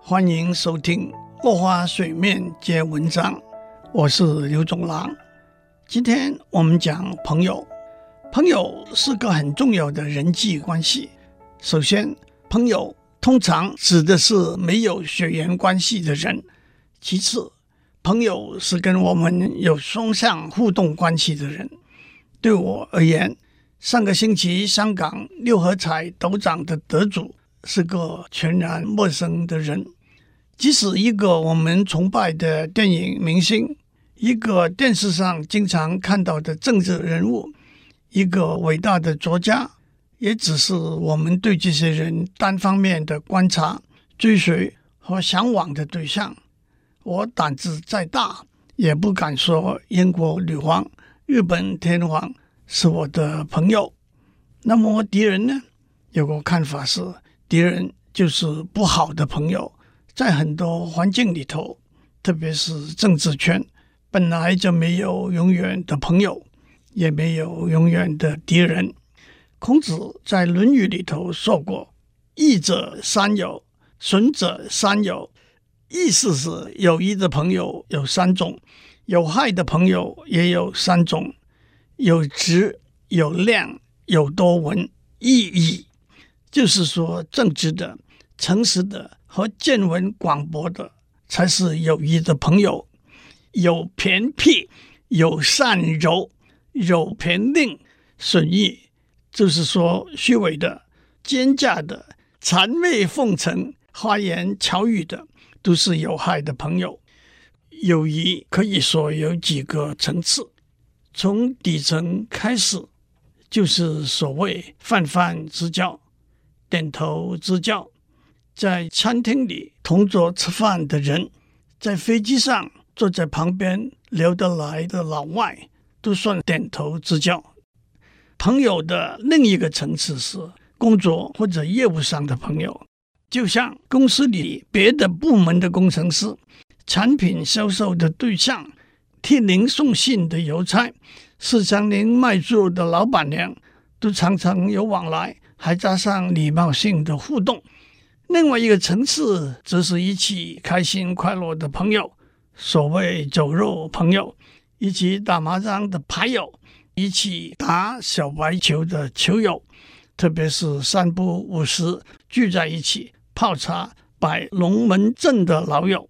欢迎收听《落花水面皆文章》，我是刘总郎。今天我们讲朋友，朋友是个很重要的人际关系。首先，朋友通常指的是没有血缘关系的人；其次，朋友是跟我们有双向互动关系的人。对我而言，上个星期香港六合彩斗奖的得主是个全然陌生的人。即使一个我们崇拜的电影明星，一个电视上经常看到的政治人物，一个伟大的作家，也只是我们对这些人单方面的观察、追随和向往的对象。我胆子再大，也不敢说英国女皇、日本天皇是我的朋友。那么敌人呢？有个看法是，敌人就是不好的朋友。在很多环境里头，特别是政治圈，本来就没有永远的朋友，也没有永远的敌人。孔子在《论语》里头说过：“益者三友，损者三友。”意思是有益的朋友有三种，有害的朋友也有三种：有直、有量、有多闻。意义就是说，正直的、诚实的。和见闻广博的才是有益的朋友。有偏僻，有善柔，有偏佞，损益，就是说虚伪的、奸诈的、谄媚奉承、花言巧语的，都是有害的朋友。友谊可以说有几个层次，从底层开始，就是所谓泛泛之交、点头之交。在餐厅里同桌吃饭的人，在飞机上坐在旁边聊得来的老外，都算点头之交。朋友的另一个层次是工作或者业务上的朋友，就像公司里别的部门的工程师、产品销售的对象、替您送信的邮差、市场您卖猪的老板娘，都常常有往来，还加上礼貌性的互动。另外一个层次，则是一起开心快乐的朋友，所谓酒肉朋友；一起打麻将的牌友，一起打小白球的球友，特别是三不五时聚在一起泡茶摆龙门阵的老友。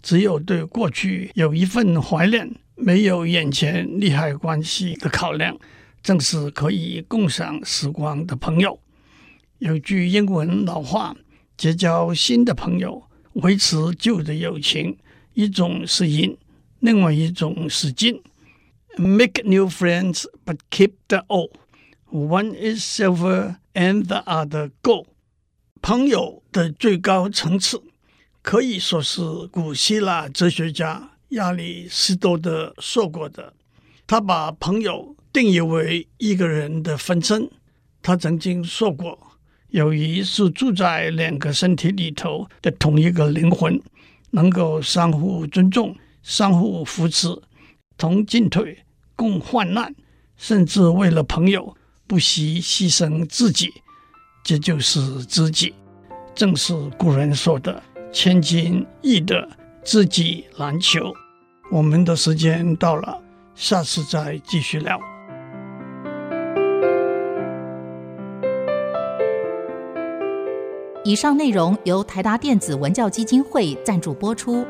只有对过去有一份怀念，没有眼前利害关系的考量，正是可以共享时光的朋友。有句英文老话。结交新的朋友，维持旧的友情，一种是银，另外一种是金。Make new friends, but keep the old. One is silver, and the other gold. 朋友的最高层次，可以说是古希腊哲学家亚里士多德说过的。他把朋友定义为一个人的分身。他曾经说过。友谊是住在两个身体里头的同一个灵魂，能够相互尊重、相互扶持、同进退、共患难，甚至为了朋友不惜牺牲自己，这就是知己。正是古人说的“千金易得，知己难求”。我们的时间到了，下次再继续聊。以上内容由台达电子文教基金会赞助播出。